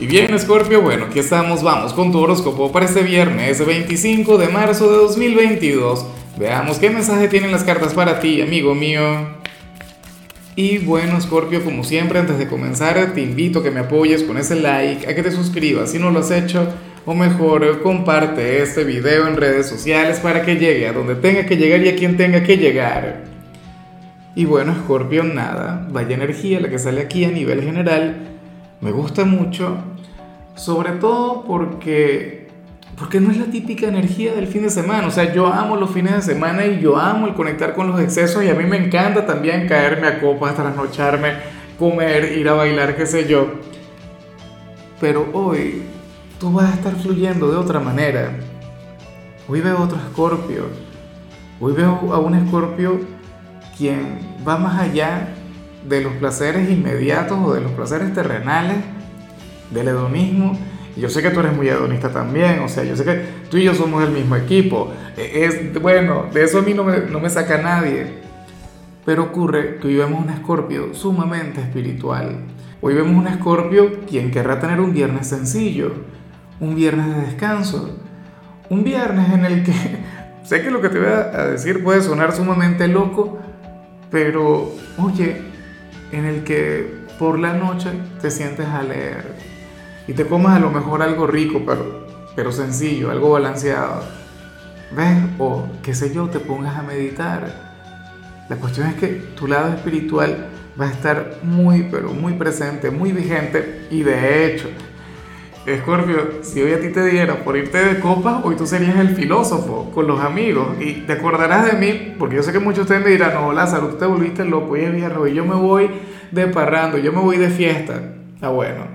Y bien, Scorpio, bueno, aquí estamos, vamos con tu horóscopo para este viernes 25 de marzo de 2022. Veamos qué mensaje tienen las cartas para ti, amigo mío. Y bueno, Scorpio, como siempre, antes de comenzar, te invito a que me apoyes con ese like, a que te suscribas si no lo has hecho, o mejor, comparte este video en redes sociales para que llegue a donde tenga que llegar y a quien tenga que llegar. Y bueno, Scorpio, nada, vaya energía la que sale aquí a nivel general me gusta mucho, sobre todo porque, porque no es la típica energía del fin de semana. O sea, yo amo los fines de semana y yo amo el conectar con los excesos y a mí me encanta también caerme a copas, trasnocharme, comer, ir a bailar, qué sé yo. Pero hoy tú vas a estar fluyendo de otra manera. Hoy veo otro escorpio. Hoy veo a un escorpio quien va más allá de los placeres inmediatos o de los placeres terrenales, del hedonismo. Yo sé que tú eres muy hedonista también, o sea, yo sé que tú y yo somos el mismo equipo. E, es, bueno, de eso a mí no me, no me saca nadie. Pero ocurre que hoy vemos un escorpio sumamente espiritual. Hoy vemos un escorpio quien querrá tener un viernes sencillo, un viernes de descanso, un viernes en el que sé que lo que te voy a decir puede sonar sumamente loco, pero oye, en el que por la noche te sientes a leer y te comas a lo mejor algo rico, pero, pero sencillo, algo balanceado. ¿Ves? O qué sé yo, te pongas a meditar. La cuestión es que tu lado espiritual va a estar muy, pero muy presente, muy vigente y de hecho, Escorpio, si hoy a ti te diera por irte de copa, hoy tú serías el filósofo con los amigos y te acordarás de mí, porque yo sé que muchos de ustedes me dirán, no, Lázaro, tú te volviste loco, y es viernes, y yo me voy de parrando, yo me voy de fiesta. Ah, bueno,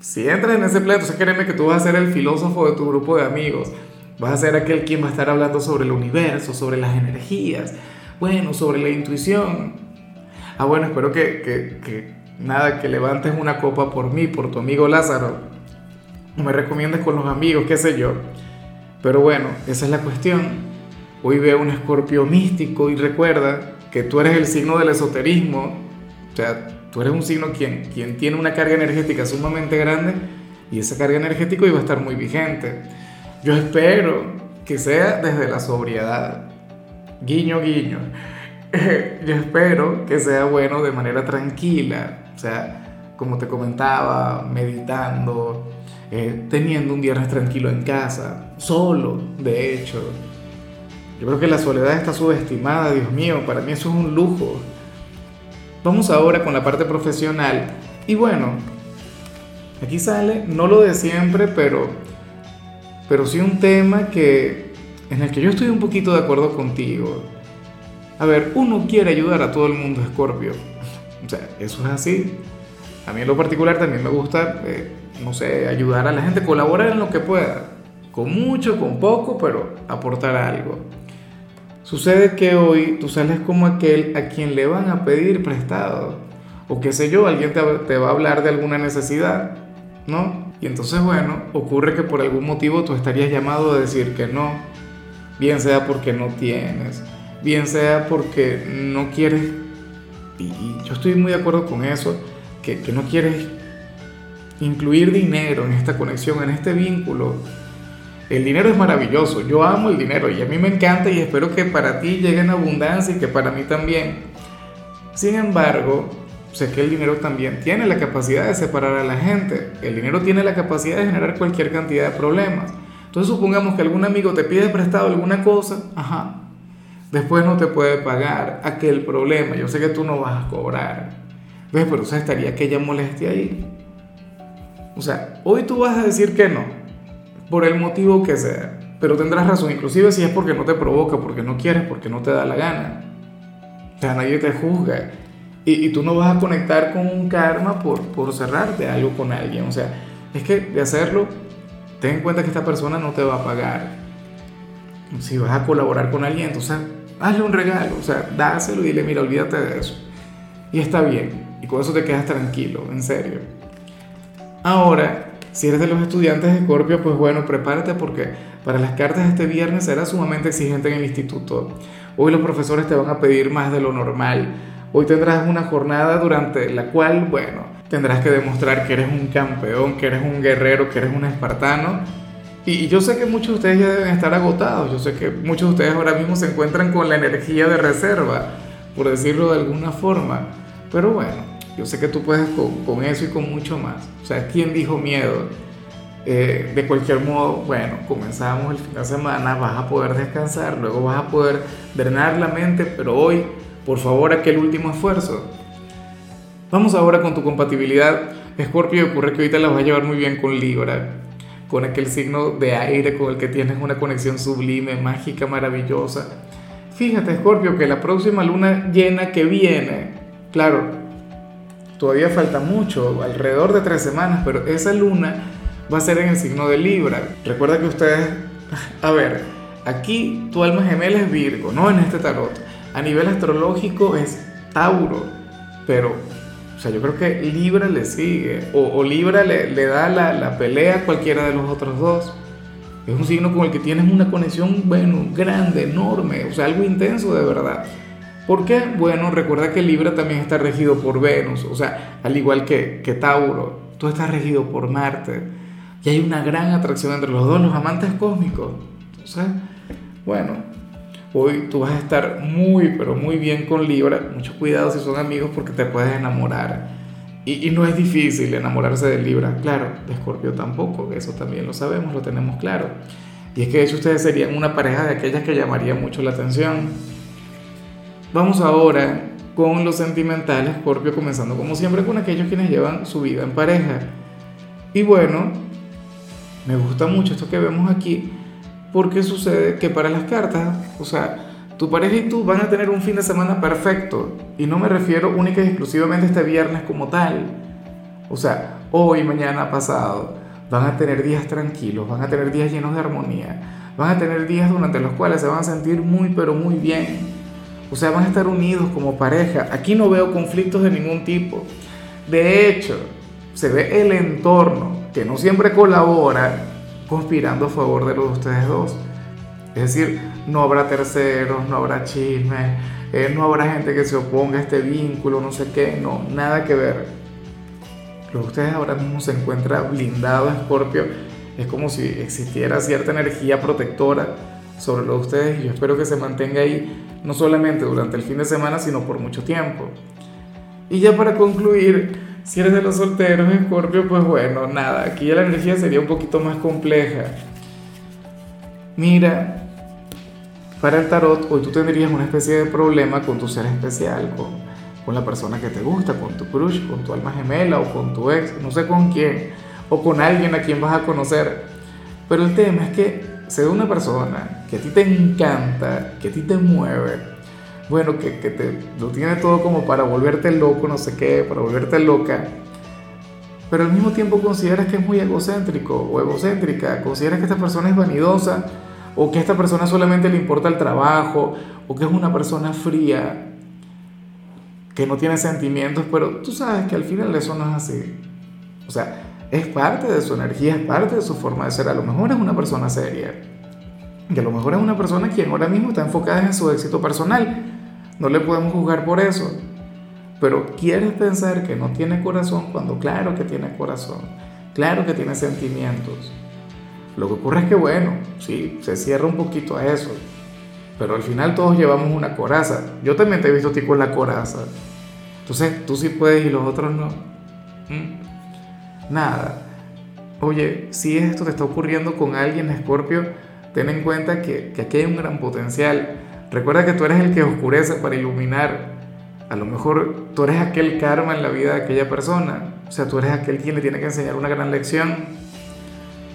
si entras en ese plan, entonces créeme que tú vas a ser el filósofo de tu grupo de amigos, vas a ser aquel quien va a estar hablando sobre el universo, sobre las energías, bueno, sobre la intuición. Ah, bueno, espero que, que nada, que levantes una copa por mí, por tu amigo Lázaro me recomiendes con los amigos, qué sé yo. Pero bueno, esa es la cuestión. Hoy veo un escorpio místico y recuerda que tú eres el signo del esoterismo. O sea, tú eres un signo quien, quien tiene una carga energética sumamente grande y esa carga energética iba a estar muy vigente. Yo espero que sea desde la sobriedad. Guiño, guiño. Yo espero que sea bueno de manera tranquila. O sea, como te comentaba, meditando, eh, teniendo un viernes tranquilo en casa, solo, de hecho. Yo creo que la soledad está subestimada, Dios mío, para mí eso es un lujo. Vamos ahora con la parte profesional. Y bueno, aquí sale, no lo de siempre, pero, pero sí un tema que, en el que yo estoy un poquito de acuerdo contigo. A ver, uno quiere ayudar a todo el mundo, Escorpio. O sea, eso es así. A mí en lo particular también me gusta eh, no sé, ayudar a la gente, colaborar en lo que pueda, con mucho, con poco, pero aportar algo. Sucede que hoy tú sales como aquel a quien le van a pedir prestado, o qué sé yo, alguien te, va a hablar de alguna necesidad, ¿no? Y entonces, bueno, ocurre que por algún motivo tú estarías llamado a decir que no, bien sea porque no tienes, bien sea porque no quieres, y, yo estoy muy de acuerdo con eso, que, que no quieres incluir dinero en esta conexión, en este vínculo. El dinero es maravilloso, yo amo el dinero y a mí me encanta y espero que para ti llegue en abundancia y que para mí también. Sin embargo, sé que el dinero también tiene la capacidad de separar a la gente. El dinero tiene la capacidad de generar cualquier cantidad de problemas. Entonces supongamos que algún amigo te pide prestado alguna cosa, ajá, después no te puede pagar aquel problema. Yo sé que tú no vas a cobrar. ¿Ves? Pero o sea, estaría aquella molestia ahí. O sea, hoy tú vas a decir que no, por el motivo que sea, pero tendrás razón, inclusive si es porque no te provoca, porque no quieres, porque no te da la gana. O sea, nadie te juzga. Y, y tú no vas a conectar con un karma por, por cerrarte algo con alguien. O sea, es que de hacerlo, ten en cuenta que esta persona no te va a pagar. Si vas a colaborar con alguien, entonces hazle un regalo, o sea, dáselo y dile, mira, olvídate de eso. Y está bien. Y con eso te quedas tranquilo, en serio. Ahora, si eres de los estudiantes de Scorpio, pues bueno, prepárate porque para las cartas de este viernes será sumamente exigente en el instituto. Hoy los profesores te van a pedir más de lo normal. Hoy tendrás una jornada durante la cual, bueno, tendrás que demostrar que eres un campeón, que eres un guerrero, que eres un espartano. Y, yo sé que muchos de ustedes ya deben estar agotados, yo sé que muchos de ustedes ahora mismo se encuentran con la energía de reserva, por decirlo de alguna forma. Pero bueno, yo sé que tú puedes con, con eso y con mucho más. O sea, ¿quién dijo miedo? Eh, de cualquier modo, bueno, comenzamos el fin de semana, vas a poder descansar, luego vas a poder drenar la mente, pero hoy, por favor, aquel último esfuerzo. Vamos ahora con tu compatibilidad. Escorpio, ocurre que ahorita la vas a llevar muy bien con Libra, con aquel signo de aire con el que tienes una conexión sublime, mágica, maravillosa. Fíjate, Escorpio, que la próxima luna llena que viene, claro, todavía falta mucho, alrededor de tres semanas, pero esa luna va a ser en el signo de Libra. Recuerda que ustedes, a ver, aquí tu alma gemela es Virgo, no en este tarot. A nivel astrológico es Tauro, pero, o sea, yo creo que Libra le sigue, o, Libra le, le da la, la, pelea a cualquiera de los otros dos. Es un signo con el que tienes una conexión, bueno, grande, enorme, o sea, algo intenso de verdad. ¿Por qué? Bueno, recuerda que Libra también está regido por Venus, o sea, al igual que, que Tauro, tú estás regido por Marte y hay una gran atracción entre los dos, los amantes cósmicos. Entonces, bueno, hoy tú vas a estar muy, pero muy bien con Libra. Mucho cuidado si son amigos porque te puedes enamorar. Y, no es difícil enamorarse de Libra, claro, de Escorpio tampoco, eso también lo sabemos, lo tenemos claro. Y es que de hecho ustedes serían una pareja de aquellas que llamaría mucho la atención. Vamos ahora con los sentimentales, Escorpio, comenzando como siempre con aquellos quienes llevan su vida en pareja. Y bueno, me gusta mucho esto que vemos aquí, porque sucede que para las cartas, o sea, tu pareja y tú van a tener un fin de semana perfecto, y no me refiero única y exclusivamente a este viernes como tal. O sea, hoy, mañana, pasado, van a tener días tranquilos, van a tener días llenos de armonía, van a tener días durante los cuales se van a sentir muy, pero muy bien. O sea, van a estar unidos como pareja. Aquí no veo conflictos de ningún tipo. De hecho, se ve el entorno que no siempre colabora conspirando a favor de los de ustedes dos. Es decir, no habrá terceros, no habrá chismes, eh, no habrá gente que se oponga a este vínculo, no sé qué, no, nada que ver. Lo de ustedes ahora mismo se encuentra blindado, Scorpio. Es como si existiera cierta energía protectora sobre lo de ustedes y yo espero que se mantenga ahí no solamente durante el fin de semana, sino por mucho tiempo. Y ya para concluir, si eres de los solteros, Escorpio, pues bueno, nada, aquí ya la energía sería un poquito más compleja. Mira, para el tarot, hoy tú tendrías una especie de problema con tu ser especial, con, con la persona que te gusta, con tu crush, con tu alma gemela o con tu ex, no sé con quién, o con alguien a quien vas a conocer. Pero el tema es que sea una persona que a ti te encanta, que a ti te mueve, bueno, que, que te lo tiene todo como para volverte loco, no sé qué, para volverte loca, pero al mismo tiempo consideras que es muy egocéntrico o egocéntrica, consideras que esta persona es vanidosa o que esta persona solamente le importa el trabajo o que es una persona fría, que no tiene sentimientos, pero tú sabes que al final eso no es así. O sea, es parte de su energía, es parte de su forma de ser. A lo mejor es una persona seria. Y a lo mejor es una persona quien ahora mismo está enfocada en su éxito personal. No le podemos juzgar por eso. Pero quieres pensar que no tiene corazón cuando claro que tiene corazón, claro que tiene sentimientos. Lo que ocurre es que, bueno, sí, se cierra un poquito a eso. Pero al final todos llevamos una coraza. Yo también te he visto a ti con la coraza. Entonces tú sí puedes y los otros no. ¿Mm? Nada. Oye, si esto te está ocurriendo con alguien, Scorpio, ten en cuenta que, que aquí hay un gran potencial Recuerda que tú eres el que oscurece para iluminar. A lo mejor tú eres aquel karma en la vida de aquella persona. O sea, tú eres aquel quien le tiene que enseñar una gran lección.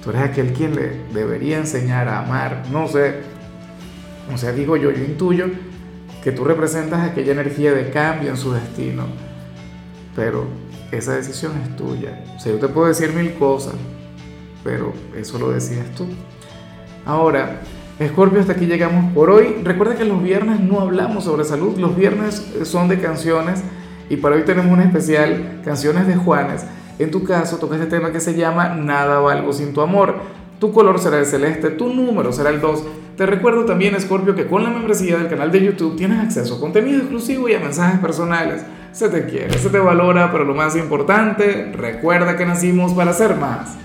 Tú eres aquel quien le debería enseñar a amar. No sé. O sea, digo yo, yo intuyo que tú representas aquella energía de cambio en su destino. Pero esa decisión es tuya. O sea, yo te puedo decir mil cosas, pero eso lo decides tú. Ahora, Escorpio, hasta aquí llegamos por hoy. Recuerda que los viernes no hablamos sobre salud, los viernes son de canciones y para hoy tenemos un especial, canciones de Juanes. En tu caso, toca este tema que se llama Nada valgo sin tu amor. Tu color será el celeste, tu número será el 2. Te recuerdo también, Escorpio, que con la membresía del canal de YouTube tienes acceso a contenido exclusivo y a mensajes personales. se te quiere, se te valora, pero lo más importante, recuerda que nacimos para ser más.